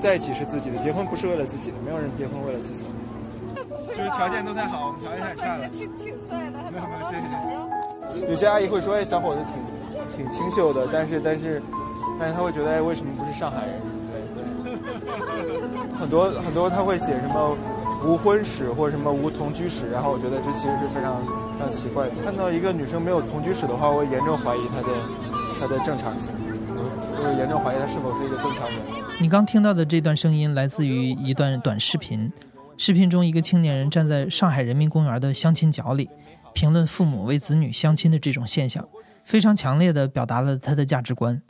在一起是自己的，结婚不是为了自己的，没有人结婚为了自己。就是条件都太好，我们条件太差了。挺挺帅的，没有没有，谢谢。有些阿姨会说：“哎，小伙子挺挺清秀的，但是但是但是他会觉得，哎，为什么不是上海人？对对。很多很多他会写什么无婚史或者什么无同居史，然后我觉得这其实是非常非常奇怪的。看到一个女生没有同居史的话，我严重怀疑她的她的正常性，我我严重怀疑他是否是一个正常人。你刚听到的这段声音来自于一段短视频。视频中，一个青年人站在上海人民公园的相亲角里，评论父母为子女相亲的这种现象，非常强烈地表达了他的价值观。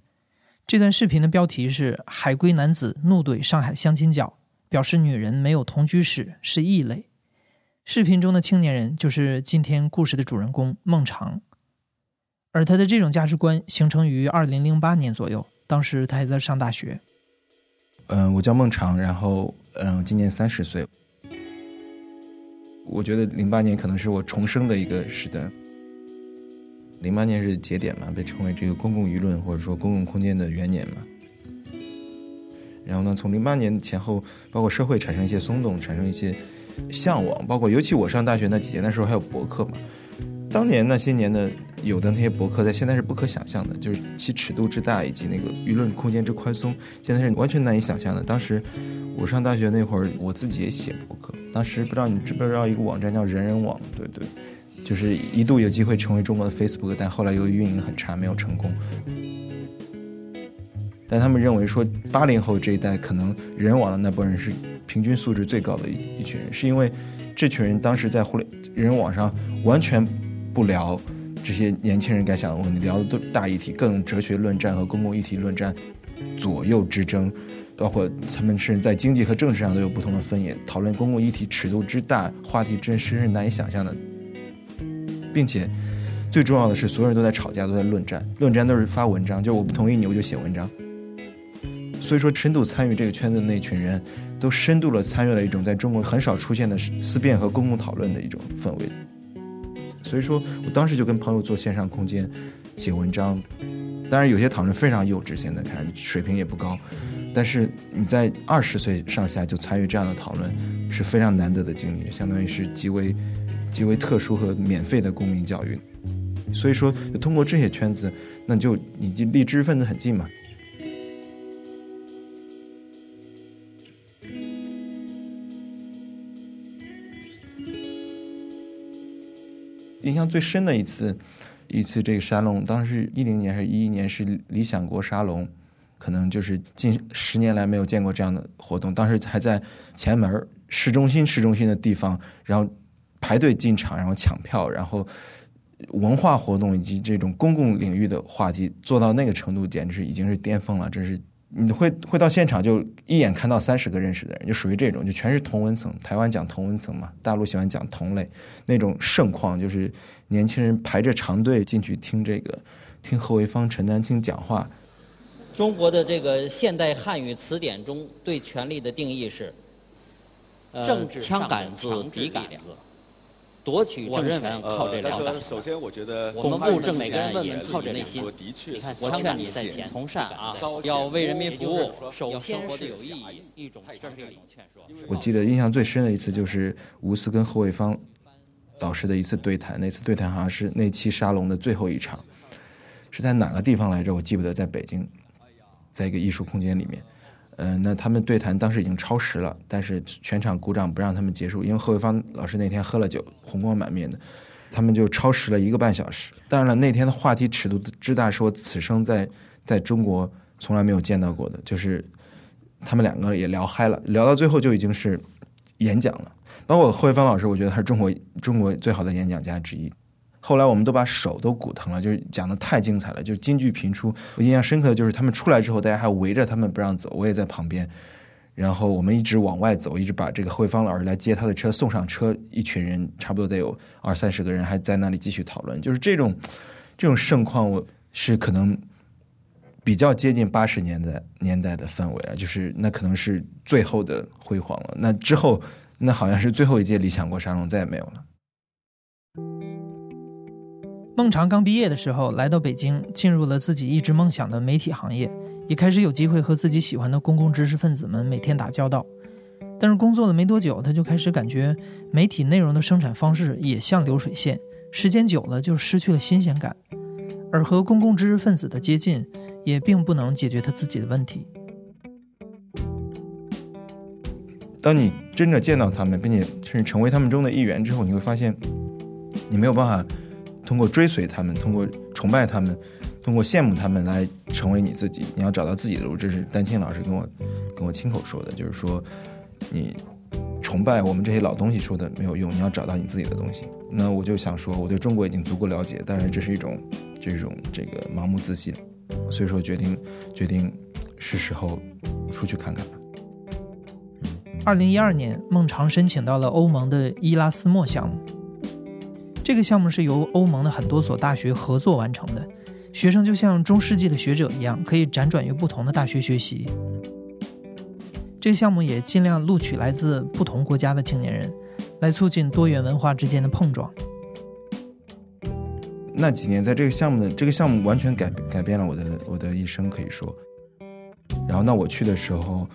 这段视频的标题是“海归男子怒怼上海相亲角，表示女人没有同居史是异类”。视频中的青年人就是今天故事的主人公孟长，而他的这种价值观形成于二零零八年左右，当时他还在上大学。嗯，我叫孟长，然后嗯，今年三十岁。我觉得零八年可能是我重生的一个时代。零八年是节点嘛，被称为这个公共舆论或者说公共空间的元年嘛。然后呢，从零八年前后，包括社会产生一些松动，产生一些向往，包括尤其我上大学那几年，那时候还有博客嘛。当年那些年的有的那些博客，在现在是不可想象的，就是其尺度之大以及那个舆论空间之宽松，现在是完全难以想象的。当时我上大学那会儿，我自己也写博客。当时不知道你知不知道一个网站叫人人网，对对，就是一度有机会成为中国的 Facebook，但后来由于运营很差，没有成功。但他们认为说，八零后这一代可能人人网的那波人是平均素质最高的一一群人，是因为这群人当时在互联人人网上完全。不聊这些年轻人该想的问题，聊的都大议题，各种哲学论战和公共议题论战，左右之争，包括他们甚至在经济和政治上都有不同的分野，讨论公共议题尺度之大，话题之深是难以想象的，并且最重要的是，所有人都在吵架，都在论战，论战都是发文章，就我不同意你，我就写文章。所以说，深度参与这个圈子的那群人都深度的参与了一种在中国很少出现的思辨和公共讨论的一种氛围。所以说我当时就跟朋友做线上空间，写文章，当然有些讨论非常幼稚，现在看水平也不高，但是你在二十岁上下就参与这样的讨论是非常难得的经历，相当于是极为极为特殊和免费的公民教育。所以说通过这些圈子，那就你就离知识分子很近嘛。印象最深的一次，一次这个沙龙，当时一零年还是一一年是理想国沙龙，可能就是近十年来没有见过这样的活动。当时还在前门市中心市中心的地方，然后排队进场，然后抢票，然后文化活动以及这种公共领域的话题做到那个程度，简直是已经是巅峰了，真是。你会会到现场就一眼看到三十个认识的人，就属于这种，就全是同文层。台湾讲同文层嘛，大陆喜欢讲同类，那种盛况就是年轻人排着长队进去听这个，听贺卫方、陈丹青讲话。中国的这个现代汉语词典中对权力的定义是：政治枪杆子、笔杆子。夺取政权靠这两把。首先，我觉得我们务正每个人问问靠着内心。你看，我劝你在前，从善啊，要为人民服务，首先活得有意义。一种，这是一种劝说。我记得印象最深的一次就是吴思跟侯卫方老师的一次对谈。那次对谈好像是那期沙龙的最后一场，是在哪个地方来着？我记不得，在北京，在一个艺术空间里面。嗯，那他们对谈当时已经超时了，但是全场鼓掌不让他们结束，因为贺卫方老师那天喝了酒，红光满面的，他们就超时了一个半小时。当然了，那天的话题尺度之大，是我此生在在中国从来没有见到过的，就是他们两个也聊嗨了，聊到最后就已经是演讲了。包括贺卫方老师，我觉得他是中国中国最好的演讲家之一。后来我们都把手都鼓疼了，就是讲的太精彩了，就是金句频出。我印象深刻的就是他们出来之后，大家还围着他们不让走，我也在旁边。然后我们一直往外走，一直把这个慧芳老师来接他的车送上车，一群人差不多得有二三十个人还在那里继续讨论。就是这种这种盛况，我是可能比较接近八十年代年代的氛围啊，就是那可能是最后的辉煌了。那之后，那好像是最后一届理想国沙龙再也没有了。孟尝刚毕业的时候来到北京，进入了自己一直梦想的媒体行业，也开始有机会和自己喜欢的公共知识分子们每天打交道。但是工作了没多久，他就开始感觉媒体内容的生产方式也像流水线，时间久了就失去了新鲜感，而和公共知识分子的接近也并不能解决他自己的问题。当你真的见到他们，并且甚至成为他们中的一员之后，你会发现，你没有办法通过追随他们、通过崇拜他们、通过羡慕他们来成为你自己。你要找到自己的路，这是丹青老师跟我跟我亲口说的，就是说，你崇拜我们这些老东西说的没有用，你要找到你自己的东西。那我就想说，我对中国已经足够了解，但是这是一种这种这个盲目自信，所以说决定决定是时候出去看看。二零一二年，孟尝申请到了欧盟的伊拉斯莫项目。这个项目是由欧盟的很多所大学合作完成的，学生就像中世纪的学者一样，可以辗转于不同的大学学习。这个项目也尽量录取来自不同国家的青年人，来促进多元文化之间的碰撞。那几年，在这个项目的这个项目完全改改变了我的我的一生，可以说。然后，那我去的时候。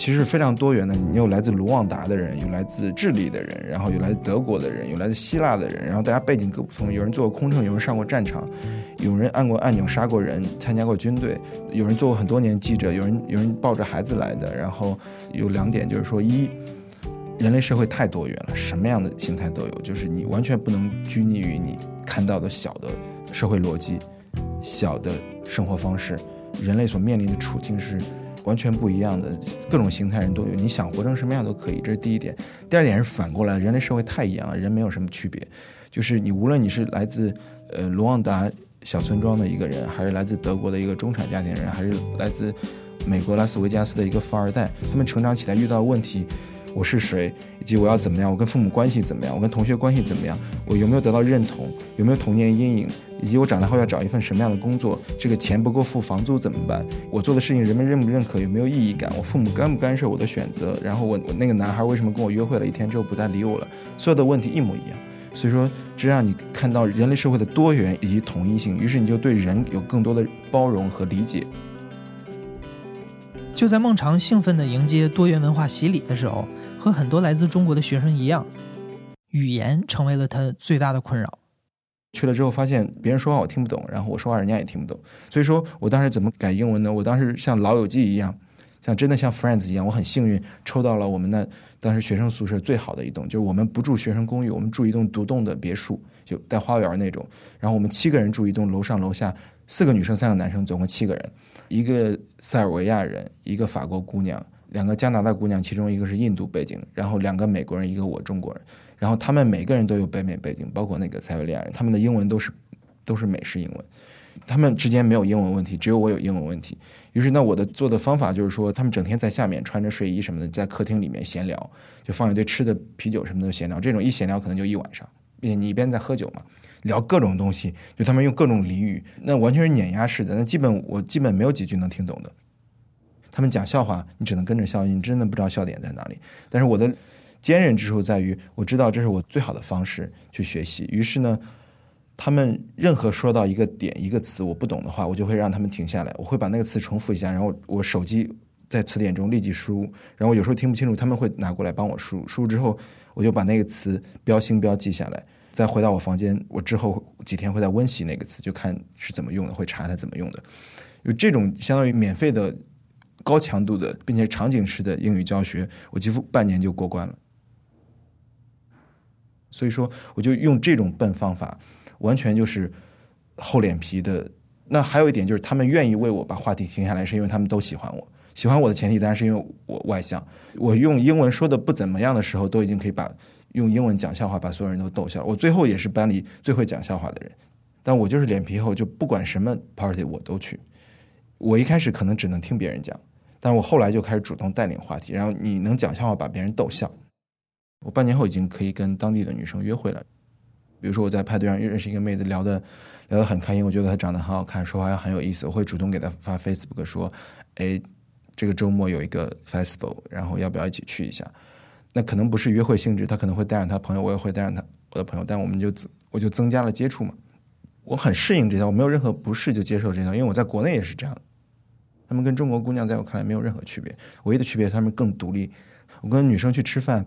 其实非常多元的，你有来自卢旺达的人，有来自智利的人，然后有来自德国的人，有来自希腊的人，然后大家背景各不同，有人做过空乘，有人上过战场，有人按过按钮杀过人，参加过军队，有人做过很多年记者，有人有人抱着孩子来的。然后有两点就是说，一，人类社会太多元了，什么样的形态都有，就是你完全不能拘泥于你看到的小的社会逻辑、小的生活方式，人类所面临的处境是。完全不一样的各种形态人都有，你想活成什么样都可以，这是第一点。第二点是反过来，人类社会太一样了，人没有什么区别。就是你无论你是来自呃卢旺达小村庄的一个人，还是来自德国的一个中产家庭人，还是来自美国拉斯维加斯的一个富二代，他们成长起来遇到问题。我是谁，以及我要怎么样？我跟父母关系怎么样？我跟同学关系怎么样？我有没有得到认同？有没有童年阴影？以及我长大后要找一份什么样的工作？这个钱不够付房租怎么办？我做的事情人们认不认可？有没有意义感？我父母干不干涉我的选择？然后我我那个男孩为什么跟我约会了一天之后不再理我了？所有的问题一模一样。所以说，这让你看到人类社会的多元以及统一性，于是你就对人有更多的包容和理解。就在孟尝兴奋地迎接多元文化洗礼的时候。和很多来自中国的学生一样，语言成为了他最大的困扰。去了之后，发现别人说话我听不懂，然后我说话人家也听不懂。所以说我当时怎么改英文呢？我当时像《老友记》一样，像真的像《Friends》一样，我很幸运抽到了我们那当时学生宿舍最好的一栋，就是我们不住学生公寓，我们住一栋独栋的别墅，就带花园那种。然后我们七个人住一栋，楼上楼下四个女生，三个男生，总共七个人。一个塞尔维亚人，一个法国姑娘。两个加拿大姑娘，其中一个是印度背景，然后两个美国人，一个我中国人，然后他们每个人都有北美背景，包括那个塞维利亚人，他们的英文都是都是美式英文，他们之间没有英文问题，只有我有英文问题。于是，那我的做的方法就是说，他们整天在下面穿着睡衣什么的，在客厅里面闲聊，就放一堆吃的、啤酒什么的闲聊。这种一闲聊可能就一晚上，并且你一边在喝酒嘛，聊各种东西，就他们用各种俚语，那完全是碾压式的，那基本我基本没有几句能听懂的。他们讲笑话，你只能跟着笑，你真的不知道笑点在哪里。但是我的坚韧之处在于，我知道这是我最好的方式去学习。于是呢，他们任何说到一个点、一个词我不懂的话，我就会让他们停下来，我会把那个词重复一下，然后我手机在词典中立即输入。然后有时候听不清楚，他们会拿过来帮我输入。输入之后，我就把那个词标星标记下来，再回到我房间。我之后几天会再温习那个词，就看是怎么用的，会查它怎么用的。有这种相当于免费的。高强度的，并且场景式的英语教学，我几乎半年就过关了。所以说，我就用这种笨方法，完全就是厚脸皮的。那还有一点就是，他们愿意为我把话题停下来，是因为他们都喜欢我。喜欢我的前提当然是因为我外向。我用英文说的不怎么样的时候，都已经可以把用英文讲笑话把所有人都逗笑。我最后也是班里最会讲笑话的人，但我就是脸皮厚，就不管什么 party 我都去。我一开始可能只能听别人讲。但是我后来就开始主动带领话题，然后你能讲笑话把别人逗笑。我半年后已经可以跟当地的女生约会了，比如说我在派对上认识一个妹子，聊的聊得很开心，我觉得她长得很好看，说话也很有意思，我会主动给她发 Facebook 说，哎，这个周末有一个 festival，然后要不要一起去一下？那可能不是约会性质，她可能会带上她朋友，我也会带上她我的朋友，但我们就我就增加了接触嘛。我很适应这条，我没有任何不适就接受这条，因为我在国内也是这样。他们跟中国姑娘在我看来没有任何区别，唯一的区别他们更独立。我跟女生去吃饭。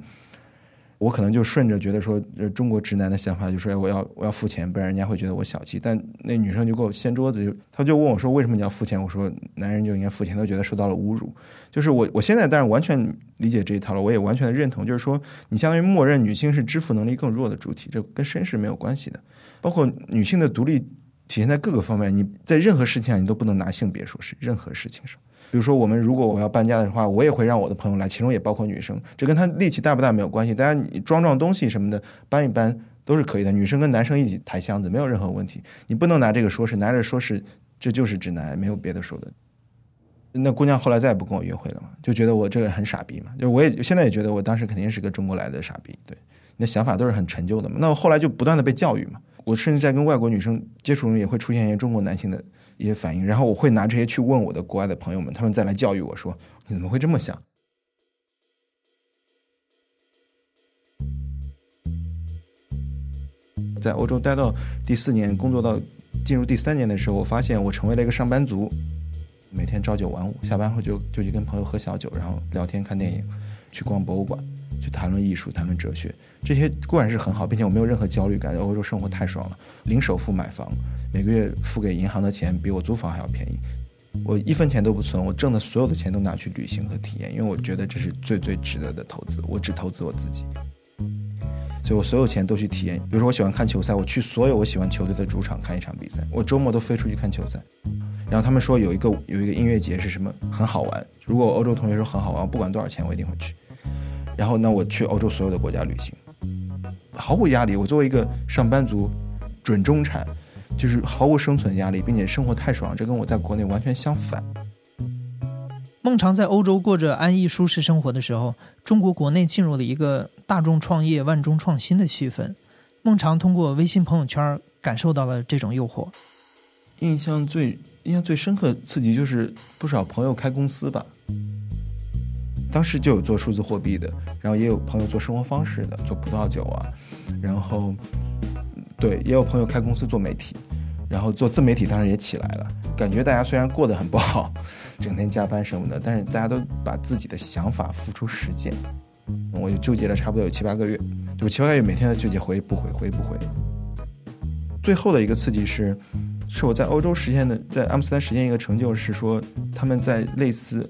我可能就顺着觉得说，呃，中国直男的想法就说，我要我要付钱，不然人家会觉得我小气。但那女生就给我掀桌子，就她就问我说，为什么你要付钱？我说，男人就应该付钱，都觉得受到了侮辱。就是我我现在当然完全理解这一套了，我也完全认同，就是说，你相当于默认女性是支付能力更弱的主体，这跟绅士没有关系的。包括女性的独立体现在各个方面，你在任何事情上你都不能拿性别说事，任何事情上。比如说，我们如果我要搬家的话，我也会让我的朋友来，其中也包括女生。这跟他力气大不大没有关系，大家你装装东西什么的，搬一搬都是可以的。女生跟男生一起抬箱子没有任何问题，你不能拿这个说事，拿着说事这就是直男，没有别的说的。那姑娘后来再也不跟我约会了嘛，就觉得我这个很傻逼嘛。就我也现在也觉得我当时肯定是个中国来的傻逼，对，那想法都是很陈旧的嘛。那我后来就不断的被教育嘛，我甚至在跟外国女生接触中也会出现一些中国男性的。一些反应，然后我会拿这些去问我的国外的朋友们，他们再来教育我说：“你怎么会这么想？”在欧洲待到第四年，工作到进入第三年的时候，我发现我成为了一个上班族，每天朝九晚五，下班后就就去跟朋友喝小酒，然后聊天、看电影，去逛博物馆，去谈论艺术、谈论哲学，这些固然是很好，并且我没有任何焦虑感，欧洲生活太爽了，零首付买房。每个月付给银行的钱比我租房还要便宜，我一分钱都不存，我挣的所有的钱都拿去旅行和体验，因为我觉得这是最最值得的投资。我只投资我自己，所以我所有钱都去体验。比如说我喜欢看球赛，我去所有我喜欢球队的主场看一场比赛，我周末都飞出去看球赛。然后他们说有一个有一个音乐节是什么很好玩，如果欧洲同学说很好玩，不管多少钱我一定会去。然后那我去欧洲所有的国家旅行，毫无压力。我作为一个上班族，准中产。就是毫无生存压力，并且生活太爽，这跟我在国内完全相反。孟尝在欧洲过着安逸舒适生活的时候，中国国内进入了一个大众创业、万众创新的气氛。孟尝通过微信朋友圈感受到了这种诱惑。印象最印象最深刻、刺激就是不少朋友开公司吧。当时就有做数字货币的，然后也有朋友做生活方式的，做葡萄酒啊，然后。对，也有朋友开公司做媒体，然后做自媒体，当然也起来了。感觉大家虽然过得很不好，整天加班什么的，但是大家都把自己的想法付出实践。我就纠结了差不多有七八个月，就七八个月每天都纠结回不回，回不回。最后的一个刺激是，是我在欧洲实现的，在阿姆斯特丹实现一个成就，是说他们在类似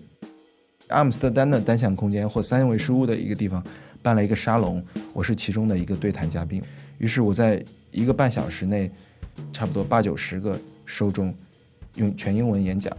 阿姆斯特丹的单向空间或三维事物的一个地方办了一个沙龙，我是其中的一个对谈嘉宾。于是我在一个半小时内，差不多八九十个受众，用全英文演讲，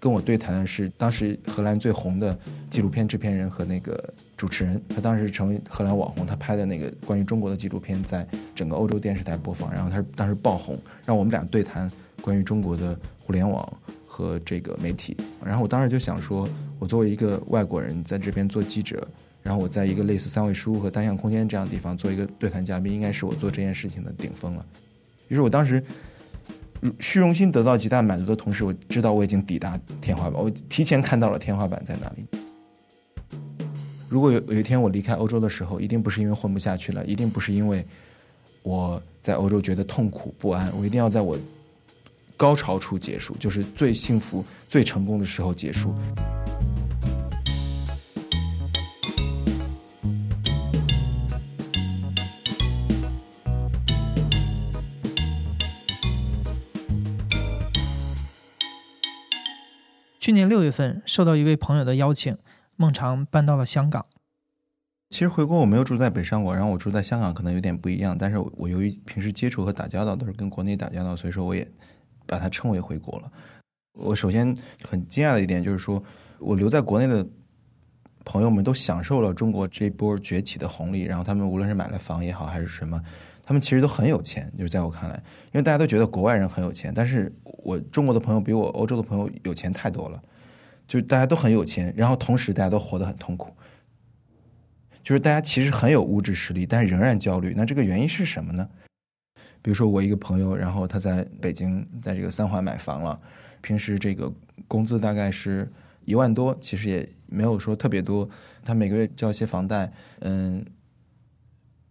跟我对谈的是当时荷兰最红的纪录片制片人和那个主持人。他当时成为荷兰网红，他拍的那个关于中国的纪录片在整个欧洲电视台播放，然后他当时爆红，让我们俩对谈关于中国的互联网和这个媒体。然后我当时就想说，我作为一个外国人在这边做记者。然后我在一个类似三位书和单向空间这样的地方做一个对谈嘉宾，应该是我做这件事情的顶峰了。于是我当时虚荣心得到极大满足的同时，我知道我已经抵达天花板，我提前看到了天花板在哪里。如果有有一天我离开欧洲的时候，一定不是因为混不下去了，一定不是因为我在欧洲觉得痛苦不安，我一定要在我高潮处结束，就是最幸福、最成功的时候结束。去年六月份，受到一位朋友的邀请，孟尝搬到了香港。其实回国我没有住在北上广，然后我住在香港可能有点不一样。但是我由于平时接触和打交道都是跟国内打交道，所以说我也把它称为回国了。我首先很惊讶的一点就是说，我留在国内的朋友们都享受了中国这波崛起的红利，然后他们无论是买了房也好还是什么。他们其实都很有钱，就是在我看来，因为大家都觉得国外人很有钱，但是我中国的朋友比我欧洲的朋友有钱太多了，就大家都很有钱，然后同时大家都活得很痛苦，就是大家其实很有物质实力，但仍然焦虑。那这个原因是什么呢？比如说我一个朋友，然后他在北京，在这个三环买房了，平时这个工资大概是一万多，其实也没有说特别多，他每个月交一些房贷，嗯。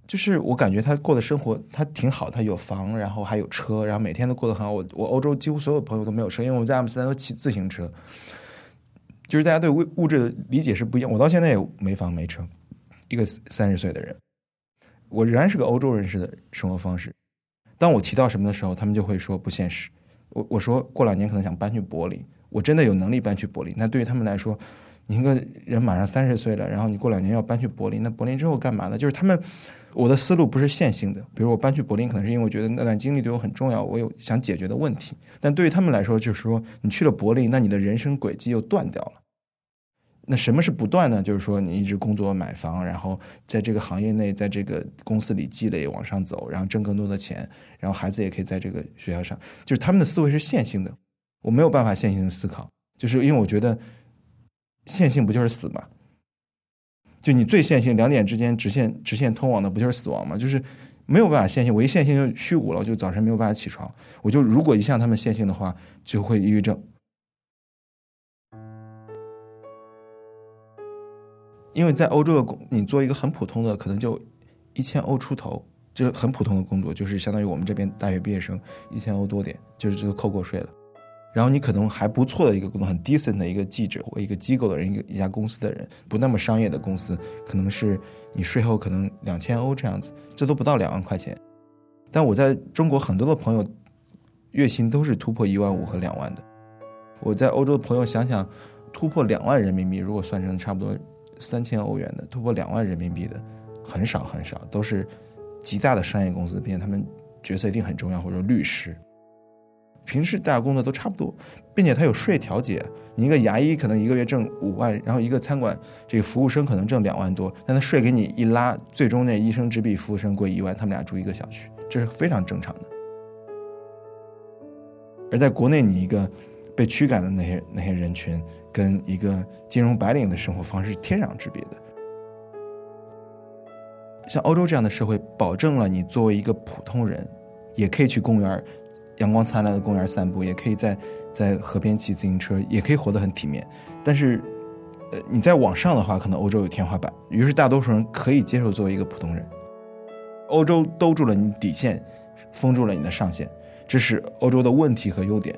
就是我感觉他过的生活他挺好，他有房，然后还有车，然后每天都过得很好。我我欧洲几乎所有朋友都没有车，因为我们在阿姆斯特丹都骑自行车。就是大家对物物质的理解是不一样。我到现在也没房没车，一个三十岁的人，我仍然是个欧洲人士的生活方式。当我提到什么的时候，他们就会说不现实。我我说过两年可能想搬去柏林，我真的有能力搬去柏林。那对于他们来说，你一个人马上三十岁了，然后你过两年要搬去柏林，那柏林之后干嘛呢？就是他们，我的思路不是线性的。比如我搬去柏林，可能是因为我觉得那段经历对我很重要，我有想解决的问题。但对于他们来说，就是说你去了柏林，那你的人生轨迹又断掉了。那什么是不断呢？就是说你一直工作买房，然后在这个行业内，在这个公司里积累往上走，然后挣更多的钱，然后孩子也可以在这个学校上。就是他们的思维是线性的，我没有办法线性的思考，就是因为我觉得。线性不就是死吗？就你最线性两点之间直线直线通往的不就是死亡吗？就是没有办法线性，我一线性就虚无了，就早晨没有办法起床。我就如果一向他们线性的话，就会抑郁症。因为在欧洲的工，你做一个很普通的，可能就一千欧出头，就是很普通的工作，就是相当于我们这边大学毕业生一千欧多点，就是这个扣过税了。然后你可能还不错的一个工作，很 decent 的一个记者或一个机构的人，一个一家公司的人，不那么商业的公司，可能是你税后可能两千欧这样子，这都不到两万块钱。但我在中国很多的朋友，月薪都是突破一万五和两万的。我在欧洲的朋友想想，突破两万人民币，如果算成差不多三千欧元的，突破两万人民币的很少很少，都是极大的商业公司，并且他们角色一定很重要，或者说律师。平时大家工作都差不多，并且他有税调节。你一个牙医可能一个月挣五万，然后一个餐馆这个服务生可能挣两万多，但他税给你一拉，最终那医生只比服务生贵一万，他们俩住一个小区，这是非常正常的。而在国内，你一个被驱赶的那些那些人群，跟一个金融白领的生活方式天壤之别的。像欧洲这样的社会，保证了你作为一个普通人，也可以去公园。阳光灿烂的公园散步，也可以在在河边骑自行车，也可以活得很体面。但是，呃，你在往上的话，可能欧洲有天花板，于是大多数人可以接受作为一个普通人。欧洲兜住了你底线，封住了你的上限，这是欧洲的问题和优点。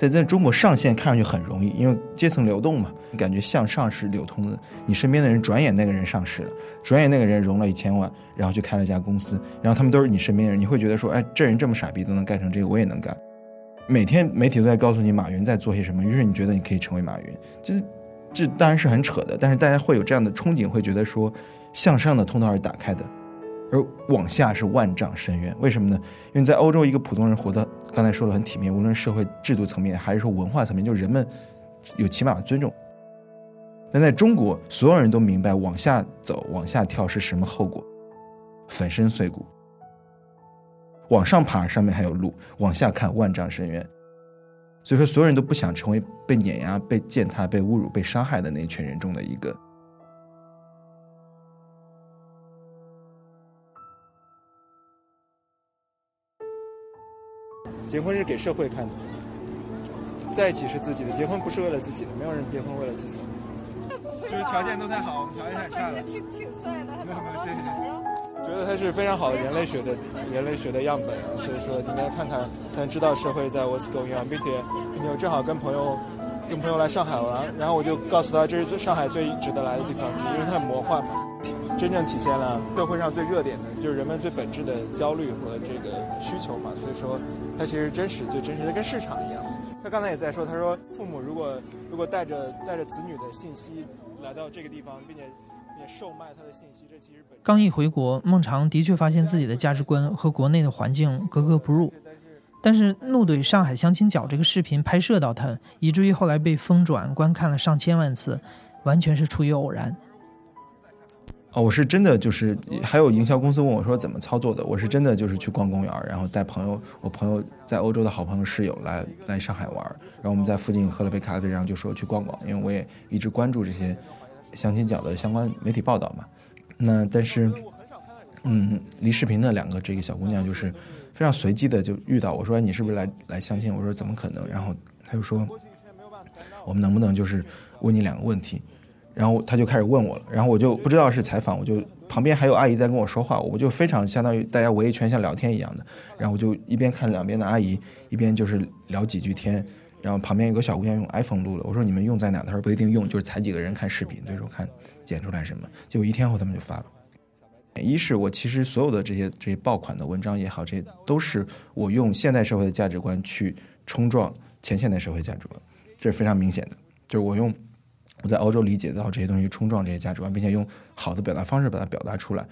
在在中国上线看上去很容易，因为阶层流动嘛，你感觉向上是流通的。你身边的人转眼那个人上市了，转眼那个人融了一千万，然后就开了一家公司，然后他们都是你身边人，你会觉得说，哎，这人这么傻逼都能干成这个，我也能干。每天媒体都在告诉你马云在做些什么，于是你觉得你可以成为马云，就是这当然是很扯的，但是大家会有这样的憧憬，会觉得说向上的通道是打开的。而往下是万丈深渊，为什么呢？因为在欧洲，一个普通人活得，刚才说了很体面，无论社会制度层面还是说文化层面，就人们有起码的尊重。但在中国，所有人都明白往下走、往下跳是什么后果，粉身碎骨。往上爬，上面还有路；往下看，万丈深渊。所以说，所有人都不想成为被碾压、被践踏、被侮辱、被伤害的那一群人中的一个。结婚是给社会看的，在一起是自己的。结婚不是为了自己的，没有人结婚为了自己。就是条件都太好，我们条件太差了。挺挺帅的。没有没有，谢谢。觉得他是非常好的人类学的人类学的样本，所以说你应该看看，才能知道社会在 what's going on，并且你有正好跟朋友跟朋友来上海玩，然后我就告诉他这是最上海最值得来的地方，因为它很魔幻嘛。真正体现了社会上最热点的，就是人们最本质的焦虑和这个需求嘛。所以说，它其实真实，最真实的跟市场一样。他刚才也在说，他说父母如果如果带着带着子女的信息来到这个地方，并且也售卖他的信息，这其实本刚一回国，孟尝的确发现自己的价值观和国内的环境格格不入。但是怒怼上海相亲角这个视频拍摄到他，以至于后来被疯转观看了上千万次，完全是出于偶然。哦，我是真的就是还有营销公司问我说怎么操作的，我是真的就是去逛公园，然后带朋友，我朋友在欧洲的好朋友室友来来上海玩，然后我们在附近喝了杯咖啡，然后就说去逛逛，因为我也一直关注这些相亲角的相关媒体报道嘛。那但是，嗯，离视频的两个这个小姑娘就是非常随机的就遇到我说你是不是来来相亲？我说怎么可能？然后他就说我们能不能就是问你两个问题？然后他就开始问我了，然后我就不知道是采访，我就旁边还有阿姨在跟我说话，我就非常相当于大家围一圈像聊天一样的，然后我就一边看两边的阿姨，一边就是聊几句天，然后旁边有个小姑娘用 iPhone 录了，我说你们用在哪？她说不一定用，就是采几个人看视频，所以说看剪出来什么，结果一天后他们就发了。一是我其实所有的这些这些爆款的文章也好，这些都是我用现代社会的价值观去冲撞前现代社会价值观，这是非常明显的，就是我用。我在欧洲理解到这些东西，冲撞这些价值观，并且用好的表达方式把它表达出来。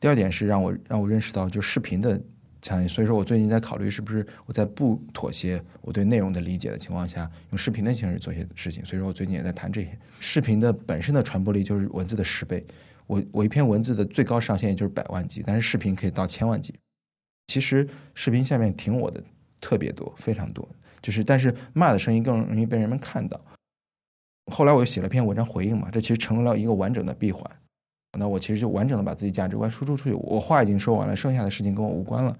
第二点是让我让我认识到，就视频的强，所以说我最近在考虑是不是我在不妥协我对内容的理解的情况下，用视频的形式做些事情。所以说我最近也在谈这些。视频的本身的传播力就是文字的十倍。我我一篇文字的最高上限也就是百万级，但是视频可以到千万级。其实视频下面挺我的特别多，非常多。就是但是骂的声音更容易被人们看到。后来我又写了篇文章回应嘛，这其实成了一个完整的闭环。那我其实就完整的把自己价值观输出出去。我话已经说完了，剩下的事情跟我无关了。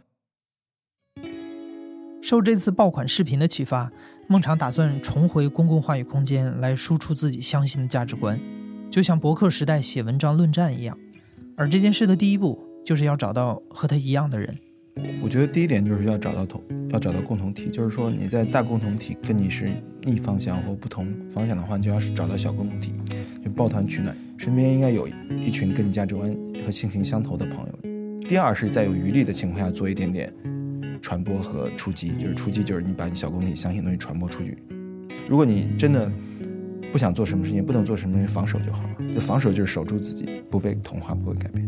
受这次爆款视频的启发，孟尝打算重回公共话语空间来输出自己相信的价值观，就像博客时代写文章论战一样。而这件事的第一步，就是要找到和他一样的人。我觉得第一点就是要找到同，要找到共同体，就是说你在大共同体跟你是逆方向或不同方向的话，你就要是找到小共同体，就抱团取暖，身边应该有一群跟你价值观和性情相投的朋友。第二是在有余力的情况下做一点点传播和出击，就是出击就是你把你小共同体相信的东西传播出去。如果你真的不想做什么事情，不能做什么事情，防守就好了。就防守就是守住自己，不被同化，不会改变。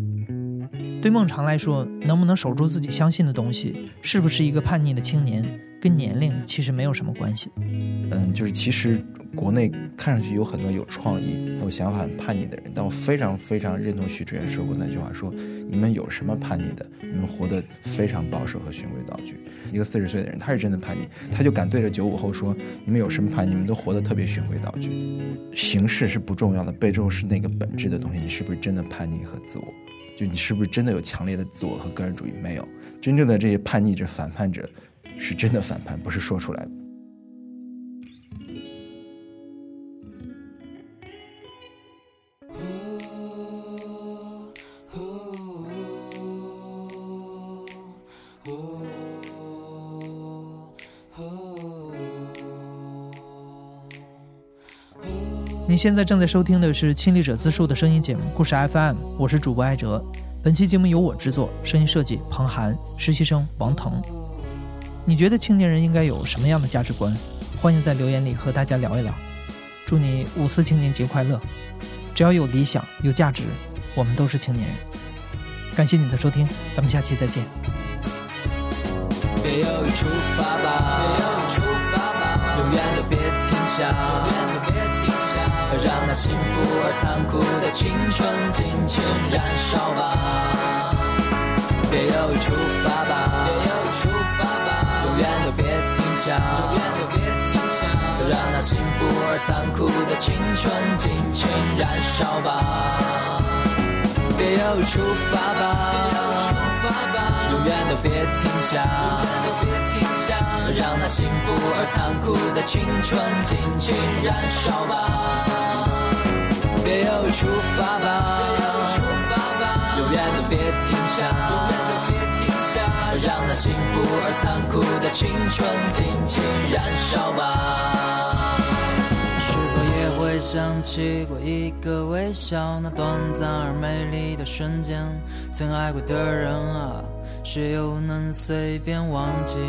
对孟尝来说，能不能守住自己相信的东西，是不是一个叛逆的青年，跟年龄其实没有什么关系。嗯，就是其实国内看上去有很多有创意、有想法、很叛逆的人，但我非常非常认同许志远说过那句话：说你们有什么叛逆的？你们活得非常保守和循规蹈矩。一个四十岁的人，他是真的叛逆，他就敢对着九五后说：你们有什么叛逆？你们都活得特别循规蹈矩。形式是不重要的，背后是那个本质的东西。你是不是真的叛逆和自我？就你是不是真的有强烈的自我和个人主义？没有，真正的这些叛逆者、反叛者，是真的反叛，不是说出来你现在正在收听的是《亲历者自述》的声音节目《故事 FM》，我是主播艾哲。本期节目由我制作，声音设计彭涵，实习生王腾。你觉得青年人应该有什么样的价值观？欢迎在留言里和大家聊一聊。祝你五四青年节快乐！只要有理想、有价值，我们都是青年人。感谢你的收听，咱们下期再见。别犹豫，出发吧！别犹豫，出发吧！永远都别停下！永远都别停下！让那幸福而残酷的青春尽情燃烧吧！别犹豫，出发吧！别犹豫，出发吧！永远都别停下！永远都别停下！让那幸福而残酷的青春尽情燃烧吧！别犹豫，出发吧！别犹豫，出发吧！永远都别停下！永远都别停下！让那幸福而残酷的青春尽情燃烧吧！别犹豫，出发吧！永远都别停下！让那幸福而残酷的青春尽情燃烧吧！是否也会想起过一个微笑，那短暂而美丽的瞬间？曾爱过的人啊，谁又能随便忘记？